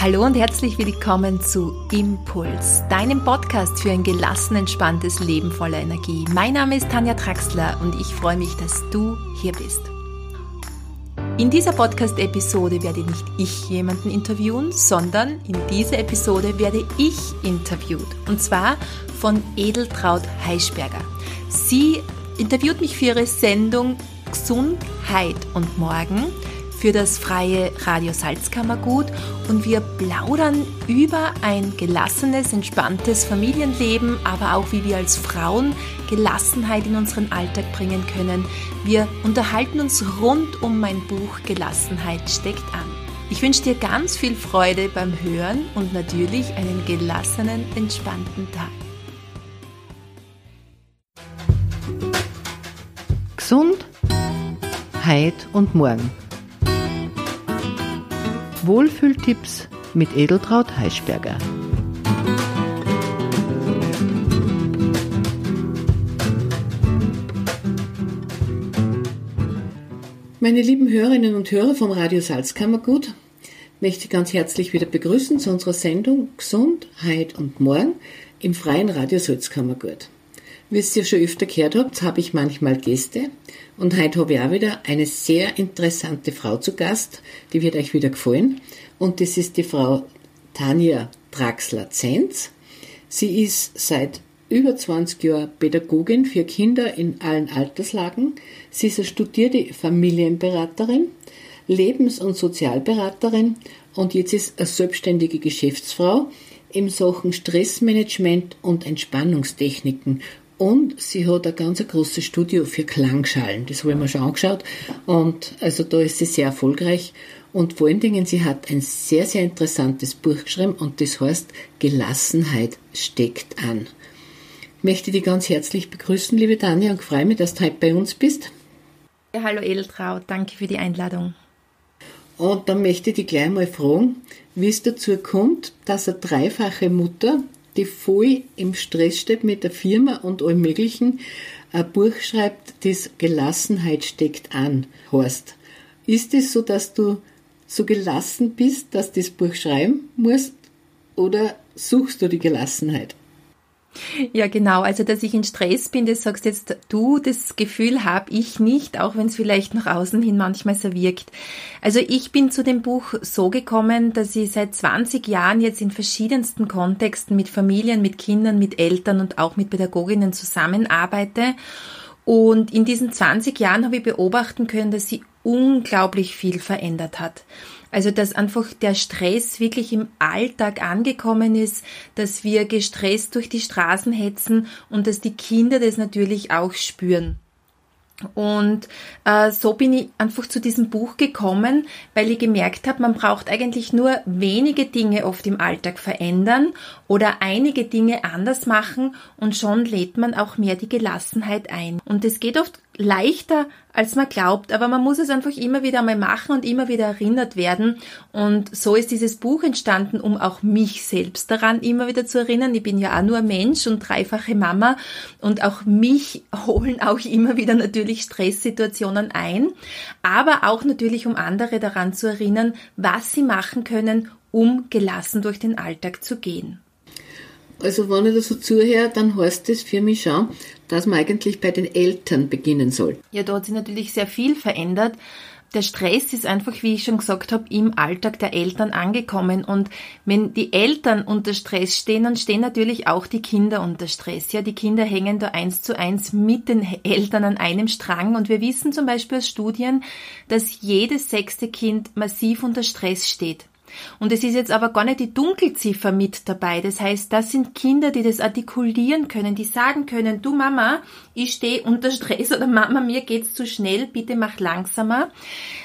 Hallo und herzlich willkommen zu Impuls, deinem Podcast für ein gelassen, entspanntes Leben voller Energie. Mein Name ist Tanja Traxler und ich freue mich, dass du hier bist. In dieser Podcast-Episode werde nicht ich jemanden interviewen, sondern in dieser Episode werde ich interviewt. Und zwar von Edeltraut Heischberger. Sie interviewt mich für ihre Sendung Gesundheit und Morgen für das freie Radio Salzkammergut und wir plaudern über ein gelassenes, entspanntes Familienleben, aber auch wie wir als Frauen Gelassenheit in unseren Alltag bringen können. Wir unterhalten uns rund um mein Buch Gelassenheit steckt an. Ich wünsche dir ganz viel Freude beim Hören und natürlich einen gelassenen, entspannten Tag. Gesund, Heid und Morgen Wohlfühltipps mit Edeltraut Heischberger. Meine lieben Hörerinnen und Hörer vom Radio Salzkammergut, möchte ich ganz herzlich wieder begrüßen zu unserer Sendung Gesundheit und Morgen im freien Radio Salzkammergut. Wie ihr schon öfter gehört habt, habe ich manchmal Gäste und heute habe ich auch wieder eine sehr interessante Frau zu Gast, die wird euch wieder gefallen. Und das ist die Frau Tanja Draxler-Zenz. Sie ist seit über 20 Jahren Pädagogin für Kinder in allen Alterslagen. Sie ist eine studierte Familienberaterin, Lebens- und Sozialberaterin und jetzt ist eine selbstständige Geschäftsfrau im Sachen Stressmanagement und Entspannungstechniken und sie hat ein ganz großes Studio für Klangschalen. Das habe ich mir schon angeschaut. Und also da ist sie sehr erfolgreich. Und vor allen Dingen, sie hat ein sehr, sehr interessantes Buch geschrieben und das heißt Gelassenheit steckt an. Ich möchte dich ganz herzlich begrüßen, liebe Tanja, und freue mich, dass du heute bei uns bist. Ja, hallo Edeltraut, danke für die Einladung. Und dann möchte ich dich gleich mal fragen, wie es dazu kommt, dass eine dreifache Mutter die voll im Stress steht mit der Firma und allem Möglichen, ein Buch schreibt, das Gelassenheit steckt an, heißt. Ist es so, dass du so gelassen bist, dass du das Buch schreiben musst, oder suchst du die Gelassenheit? Ja, genau. Also, dass ich in Stress bin, das sagst jetzt du, das Gefühl habe ich nicht, auch wenn es vielleicht nach außen hin manchmal so wirkt. Also, ich bin zu dem Buch so gekommen, dass ich seit 20 Jahren jetzt in verschiedensten Kontexten mit Familien, mit Kindern, mit Eltern und auch mit Pädagoginnen zusammenarbeite. Und in diesen 20 Jahren habe ich beobachten können, dass sie unglaublich viel verändert hat. Also, dass einfach der Stress wirklich im Alltag angekommen ist, dass wir gestresst durch die Straßen hetzen und dass die Kinder das natürlich auch spüren. Und äh, so bin ich einfach zu diesem Buch gekommen, weil ich gemerkt habe, man braucht eigentlich nur wenige Dinge oft im Alltag verändern oder einige Dinge anders machen und schon lädt man auch mehr die Gelassenheit ein. Und es geht oft leichter, als man glaubt, aber man muss es einfach immer wieder einmal machen und immer wieder erinnert werden. Und so ist dieses Buch entstanden, um auch mich selbst daran immer wieder zu erinnern. Ich bin ja auch nur Mensch und dreifache Mama und auch mich holen auch immer wieder natürlich Stresssituationen ein, aber auch natürlich, um andere daran zu erinnern, was sie machen können, um gelassen durch den Alltag zu gehen. Also wenn ich da so zuhöre, dann heißt das für mich schon, dass man eigentlich bei den Eltern beginnen soll. Ja, da hat sich natürlich sehr viel verändert. Der Stress ist einfach, wie ich schon gesagt habe, im Alltag der Eltern angekommen. Und wenn die Eltern unter Stress stehen, dann stehen natürlich auch die Kinder unter Stress. Ja, die Kinder hängen da eins zu eins mit den Eltern an einem Strang. Und wir wissen zum Beispiel aus Studien, dass jedes sechste Kind massiv unter Stress steht. Und es ist jetzt aber gar nicht die Dunkelziffer mit dabei. Das heißt, das sind Kinder, die das artikulieren können, die sagen können, du Mama, ich stehe unter Stress oder Mama, mir geht's zu schnell, bitte mach langsamer.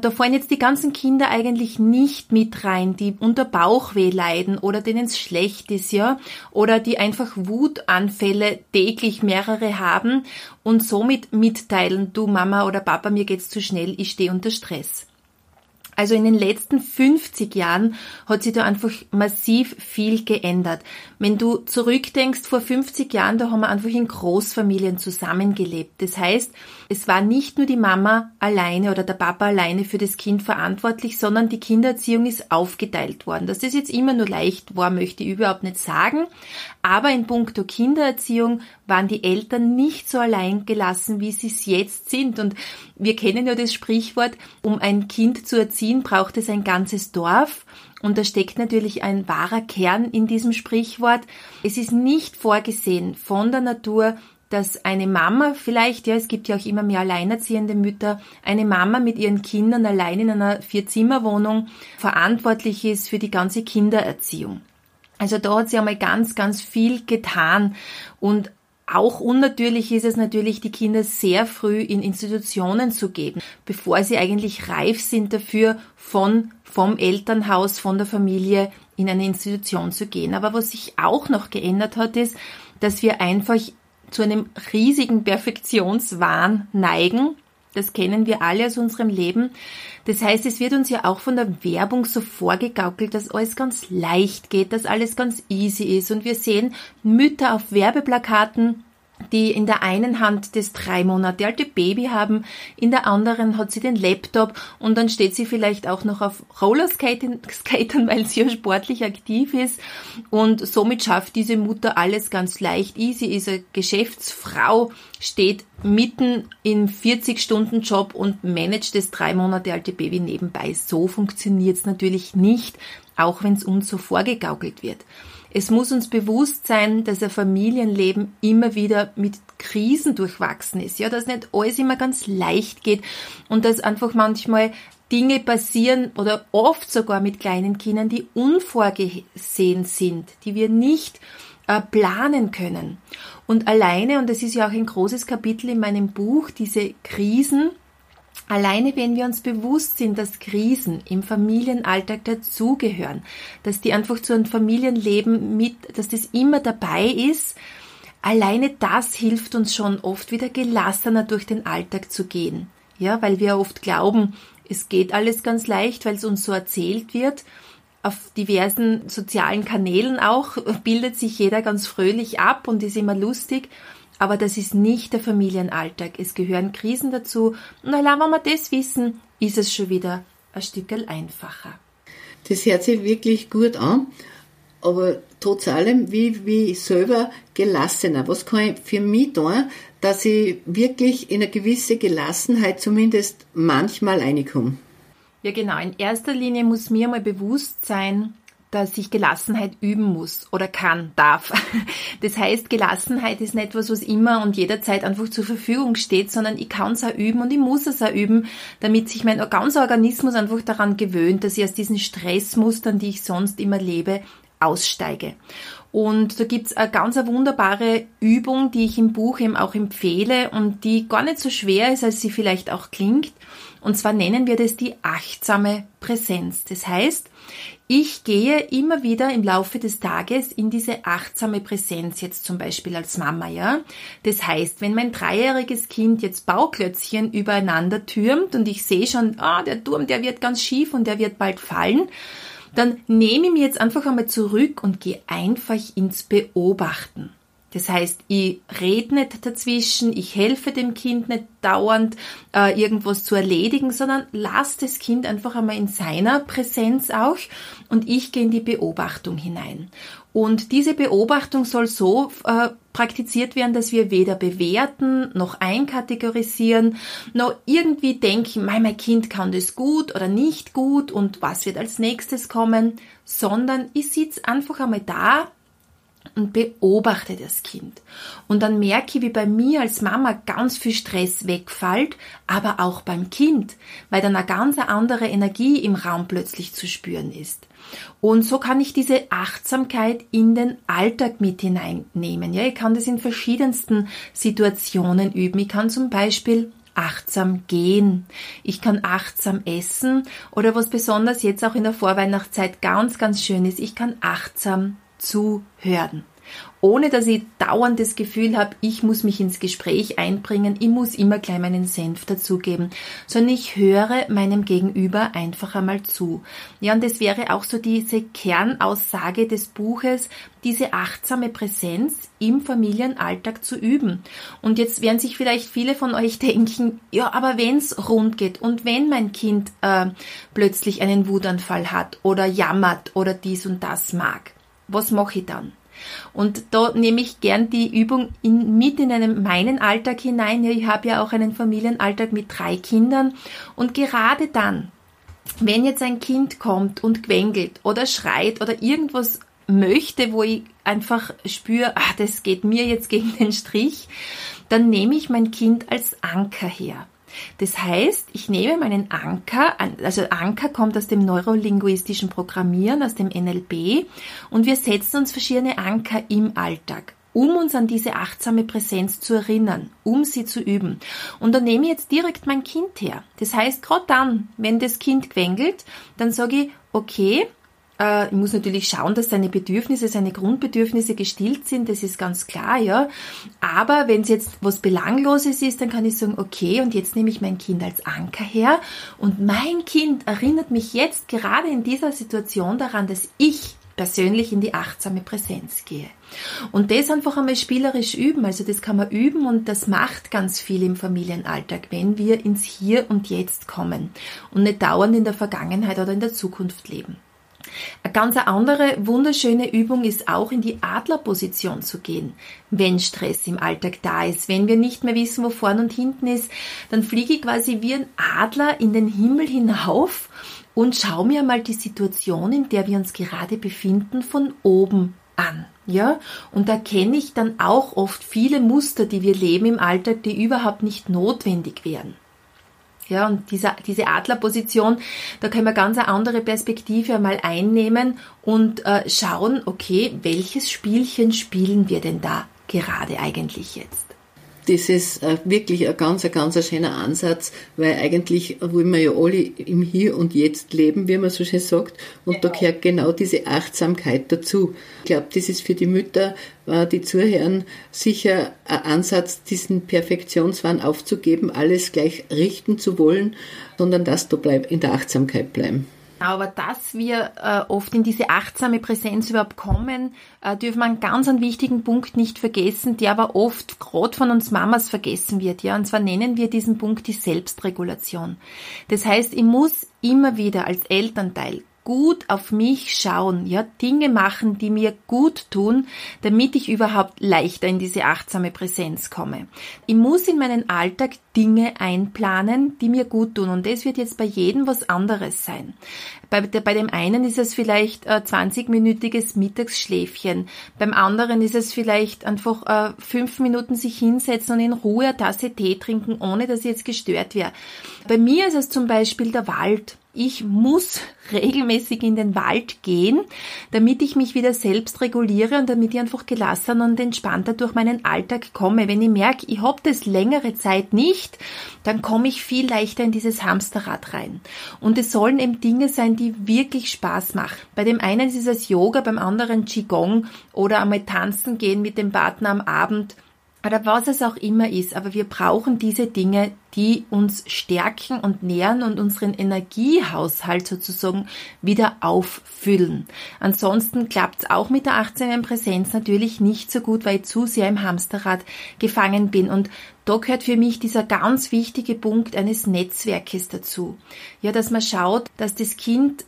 Da fallen jetzt die ganzen Kinder eigentlich nicht mit rein, die unter Bauchweh leiden oder denen es schlecht ist, ja, oder die einfach Wutanfälle täglich mehrere haben und somit mitteilen, du Mama oder Papa, mir geht's zu schnell, ich stehe unter Stress. Also in den letzten 50 Jahren hat sich da einfach massiv viel geändert. Wenn du zurückdenkst, vor 50 Jahren, da haben wir einfach in Großfamilien zusammengelebt. Das heißt, es war nicht nur die Mama alleine oder der Papa alleine für das Kind verantwortlich, sondern die Kindererziehung ist aufgeteilt worden. Dass das jetzt immer nur leicht war, möchte ich überhaupt nicht sagen. Aber in puncto Kindererziehung waren die Eltern nicht so allein gelassen, wie sie es jetzt sind. Und wir kennen ja das Sprichwort, um ein Kind zu erziehen, braucht es ein ganzes Dorf. Und da steckt natürlich ein wahrer Kern in diesem Sprichwort. Es ist nicht vorgesehen von der Natur, dass eine Mama vielleicht, ja, es gibt ja auch immer mehr alleinerziehende Mütter, eine Mama mit ihren Kindern allein in einer Vierzimmerwohnung verantwortlich ist für die ganze Kindererziehung. Also da hat sie einmal ganz, ganz viel getan und auch unnatürlich ist es natürlich, die Kinder sehr früh in Institutionen zu geben, bevor sie eigentlich reif sind dafür, von, vom Elternhaus, von der Familie in eine Institution zu gehen. Aber was sich auch noch geändert hat, ist, dass wir einfach zu einem riesigen Perfektionswahn neigen. Das kennen wir alle aus unserem Leben. Das heißt, es wird uns ja auch von der Werbung so vorgegaukelt, dass alles ganz leicht geht, dass alles ganz easy ist. Und wir sehen Mütter auf Werbeplakaten, die in der einen Hand das drei Monate alte Baby haben, in der anderen hat sie den Laptop und dann steht sie vielleicht auch noch auf Rollerskaten, weil sie ja sportlich aktiv ist und somit schafft diese Mutter alles ganz leicht. Easy ist eine Geschäftsfrau, steht mitten im 40-Stunden-Job und managt das drei Monate alte Baby nebenbei. So funktioniert es natürlich nicht, auch wenn es uns so vorgegaukelt wird. Es muss uns bewusst sein, dass ein Familienleben immer wieder mit Krisen durchwachsen ist, ja, dass nicht alles immer ganz leicht geht und dass einfach manchmal Dinge passieren oder oft sogar mit kleinen Kindern, die unvorgesehen sind, die wir nicht äh, planen können. Und alleine, und das ist ja auch ein großes Kapitel in meinem Buch, diese Krisen, Alleine wenn wir uns bewusst sind, dass Krisen im Familienalltag dazugehören, dass die einfach zu einem Familienleben mit, dass das immer dabei ist, alleine das hilft uns schon oft wieder gelassener durch den Alltag zu gehen. Ja, weil wir oft glauben, es geht alles ganz leicht, weil es uns so erzählt wird. Auf diversen sozialen Kanälen auch bildet sich jeder ganz fröhlich ab und ist immer lustig. Aber das ist nicht der Familienalltag. Es gehören Krisen dazu. Und allein wenn wir das wissen, ist es schon wieder ein Stückel einfacher. Das hört sich wirklich gut an. Aber trotz allem, wie, wie selber gelassener. Was kann ich für mich tun, dass ich wirklich in eine gewisse Gelassenheit zumindest manchmal reinkomme? Ja, genau. In erster Linie muss mir mal bewusst sein, dass ich Gelassenheit üben muss oder kann, darf. Das heißt, Gelassenheit ist nicht etwas, was immer und jederzeit einfach zur Verfügung steht, sondern ich kann es auch üben und ich muss es auch üben, damit sich mein ganzer Organismus einfach daran gewöhnt, dass ich aus diesen Stressmustern, die ich sonst immer lebe, aussteige. Und da gibt's eine ganz wunderbare Übung, die ich im Buch eben auch empfehle und die gar nicht so schwer ist, als sie vielleicht auch klingt. Und zwar nennen wir das die achtsame Präsenz. Das heißt, ich gehe immer wieder im Laufe des Tages in diese achtsame Präsenz, jetzt zum Beispiel als Mama, ja. Das heißt, wenn mein dreijähriges Kind jetzt Bauklötzchen übereinander türmt und ich sehe schon, ah, der Turm, der wird ganz schief und der wird bald fallen, dann nehme ich mir jetzt einfach einmal zurück und gehe einfach ins Beobachten. Das heißt, ich rede nicht dazwischen, ich helfe dem Kind nicht dauernd äh, irgendwas zu erledigen, sondern lass das Kind einfach einmal in seiner Präsenz auch und ich gehe in die Beobachtung hinein. Und diese Beobachtung soll so äh, praktiziert werden, dass wir weder bewerten noch einkategorisieren, noch irgendwie denken, mein Kind kann das gut oder nicht gut und was wird als nächstes kommen, sondern ich sitze einfach einmal da und beobachte das Kind. Und dann merke ich, wie bei mir als Mama ganz viel Stress wegfällt, aber auch beim Kind, weil dann eine ganz andere Energie im Raum plötzlich zu spüren ist. Und so kann ich diese Achtsamkeit in den Alltag mit hineinnehmen. Ja, ich kann das in verschiedensten Situationen üben. Ich kann zum Beispiel achtsam gehen. Ich kann achtsam essen oder was besonders jetzt auch in der Vorweihnachtszeit ganz, ganz schön ist, ich kann achtsam zuhören. Ohne dass ich dauernd das Gefühl habe, ich muss mich ins Gespräch einbringen, ich muss immer gleich meinen Senf dazugeben, sondern ich höre meinem Gegenüber einfach einmal zu. Ja, und das wäre auch so diese Kernaussage des Buches, diese achtsame Präsenz im Familienalltag zu üben. Und jetzt werden sich vielleicht viele von euch denken, ja, aber wenn's rund geht und wenn mein Kind äh, plötzlich einen Wutanfall hat oder jammert oder dies und das mag, was mache ich dann? Und da nehme ich gern die Übung in, mit in einen, meinen Alltag hinein. Ich habe ja auch einen Familienalltag mit drei Kindern. Und gerade dann, wenn jetzt ein Kind kommt und quengelt oder schreit oder irgendwas möchte, wo ich einfach spüre, ach, das geht mir jetzt gegen den Strich, dann nehme ich mein Kind als Anker her. Das heißt, ich nehme meinen Anker, also Anker kommt aus dem neurolinguistischen Programmieren, aus dem NLP, und wir setzen uns verschiedene Anker im Alltag um uns an diese achtsame Präsenz zu erinnern, um sie zu üben. Und dann nehme ich jetzt direkt mein Kind her. Das heißt, gerade dann, wenn das Kind quengelt, dann sage ich, okay, äh, ich muss natürlich schauen, dass seine Bedürfnisse, seine Grundbedürfnisse gestillt sind, das ist ganz klar, ja. Aber wenn es jetzt was Belangloses ist, dann kann ich sagen, okay, und jetzt nehme ich mein Kind als Anker her und mein Kind erinnert mich jetzt gerade in dieser Situation daran, dass ich persönlich in die achtsame Präsenz gehe. Und das einfach einmal spielerisch üben, also das kann man üben und das macht ganz viel im Familienalltag, wenn wir ins Hier und Jetzt kommen und nicht dauernd in der Vergangenheit oder in der Zukunft leben. Eine ganz andere wunderschöne Übung ist auch in die Adlerposition zu gehen, wenn Stress im Alltag da ist. Wenn wir nicht mehr wissen, wo vorn und hinten ist, dann fliege ich quasi wie ein Adler in den Himmel hinauf und schaue mir mal die Situation, in der wir uns gerade befinden, von oben an. Ja, und da kenne ich dann auch oft viele Muster, die wir leben im Alltag, die überhaupt nicht notwendig wären. Ja, und diese, diese Adlerposition, da können wir ganz eine andere Perspektive einmal einnehmen und äh, schauen, okay, welches Spielchen spielen wir denn da gerade eigentlich jetzt? Das ist äh, wirklich ein ganz, ein ganz schöner Ansatz, weil eigentlich wollen wir ja alle im Hier und Jetzt leben, wie man so schön sagt, und genau. da gehört genau diese Achtsamkeit dazu. Ich glaube, das ist für die Mütter, äh, die zuhören, sicher ein Ansatz, diesen Perfektionswahn aufzugeben, alles gleich richten zu wollen, sondern dass da bleib, in der Achtsamkeit bleiben. Aber dass wir äh, oft in diese achtsame Präsenz überhaupt kommen, äh, dürfen wir einen ganz einen wichtigen Punkt nicht vergessen, der aber oft gerade von uns Mamas vergessen wird. Ja, und zwar nennen wir diesen Punkt die Selbstregulation. Das heißt, ich muss immer wieder als Elternteil gut auf mich schauen, ja, Dinge machen, die mir gut tun, damit ich überhaupt leichter in diese achtsame Präsenz komme. Ich muss in meinen Alltag Dinge einplanen, die mir gut tun und das wird jetzt bei jedem was anderes sein. Bei, bei dem einen ist es vielleicht äh, 20-minütiges Mittagsschläfchen, beim anderen ist es vielleicht einfach äh, fünf Minuten sich hinsetzen und in Ruhe eine Tasse Tee trinken, ohne dass ich jetzt gestört wäre. Bei mir ist es zum Beispiel der Wald ich muss regelmäßig in den Wald gehen, damit ich mich wieder selbst reguliere und damit ich einfach gelassen und entspannter durch meinen Alltag komme. Wenn ich merke, ich habe das längere Zeit nicht, dann komme ich viel leichter in dieses Hamsterrad rein. Und es sollen eben Dinge sein, die wirklich Spaß machen. Bei dem einen ist es Yoga, beim anderen Qigong oder einmal tanzen gehen mit dem Partner am Abend oder was es auch immer ist, aber wir brauchen diese Dinge, die uns stärken und nähren und unseren Energiehaushalt sozusagen wieder auffüllen. Ansonsten klappt es auch mit der achtsamen Präsenz natürlich nicht so gut, weil ich zu sehr im Hamsterrad gefangen bin. Und da gehört für mich dieser ganz wichtige Punkt eines Netzwerkes dazu. Ja, dass man schaut, dass das Kind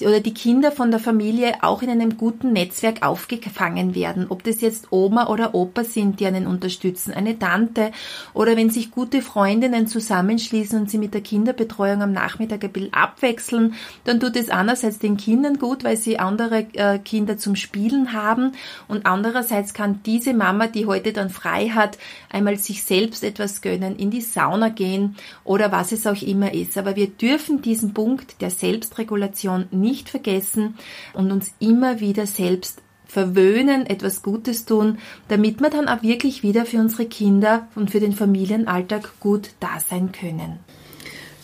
oder die Kinder von der Familie auch in einem guten Netzwerk aufgefangen werden. Ob das jetzt Oma oder Opa sind, die einen unterstützen, eine Tante oder wenn sich gute Freundinnen zusammenschließen und sie mit der Kinderbetreuung am Nachmittag ein bisschen abwechseln, dann tut es einerseits den Kindern gut, weil sie andere äh, Kinder zum Spielen haben und andererseits kann diese Mama, die heute dann frei hat, einmal sich selbst etwas gönnen, in die Sauna gehen oder was es auch immer ist. Aber wir dürfen diesen Punkt der Selbstregulation nicht vergessen und uns immer wieder selbst verwöhnen, etwas Gutes tun, damit wir dann auch wirklich wieder für unsere Kinder und für den Familienalltag gut da sein können.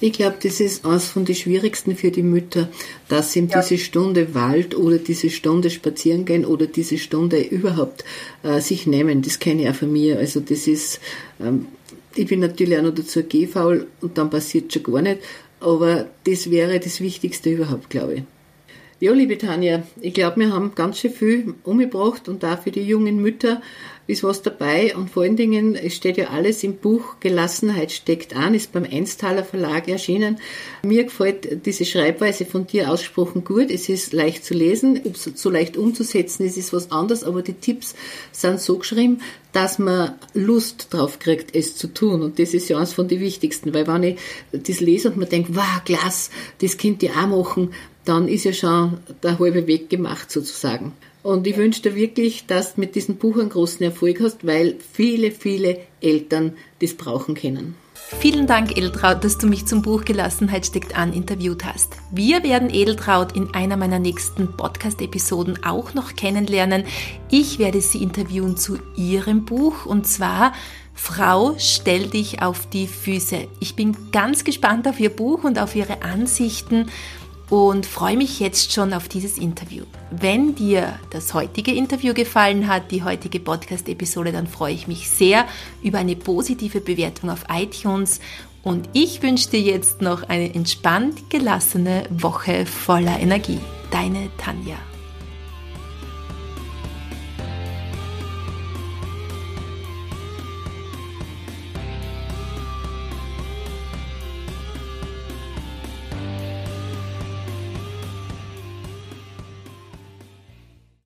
Ich glaube, das ist eines von den schwierigsten für die Mütter, dass sie ja. diese Stunde Wald oder diese Stunde spazieren gehen oder diese Stunde überhaupt äh, sich nehmen. Das kenne ich auch von mir. Also das ist, ähm, ich bin natürlich auch noch dazu gehfaul und dann passiert schon gar nicht. Aber das wäre das Wichtigste überhaupt, glaube ich. Ja, liebe Tanja, ich glaube, wir haben ganz schön viel umgebracht und auch für die jungen Mütter ist was dabei und vor allen Dingen, es steht ja alles im Buch Gelassenheit steckt an, ist beim Einstaler Verlag erschienen. Mir gefällt diese Schreibweise von dir ausgesprochen gut. Es ist leicht zu lesen, so leicht umzusetzen, es ist was anderes, aber die Tipps sind so geschrieben, dass man Lust drauf kriegt, es zu tun. Und das ist ja eines von den wichtigsten, weil wenn ich das lese und man denkt, wow, klasse, das könnt ihr auch machen, dann ist ja schon der halbe Weg gemacht sozusagen. Und ich wünsche dir wirklich, dass du mit diesem Buch einen großen Erfolg hast, weil viele, viele Eltern das brauchen können. Vielen Dank, Edeltraut, dass du mich zum Buch Gelassenheit steckt an interviewt hast. Wir werden Edeltraut in einer meiner nächsten Podcast-Episoden auch noch kennenlernen. Ich werde sie interviewen zu ihrem Buch und zwar Frau, stell dich auf die Füße. Ich bin ganz gespannt auf ihr Buch und auf ihre Ansichten und freue mich jetzt schon auf dieses Interview. Wenn dir das heutige Interview gefallen hat, die heutige Podcast-Episode, dann freue ich mich sehr über eine positive Bewertung auf iTunes und ich wünsche dir jetzt noch eine entspannt gelassene Woche voller Energie. Deine Tanja.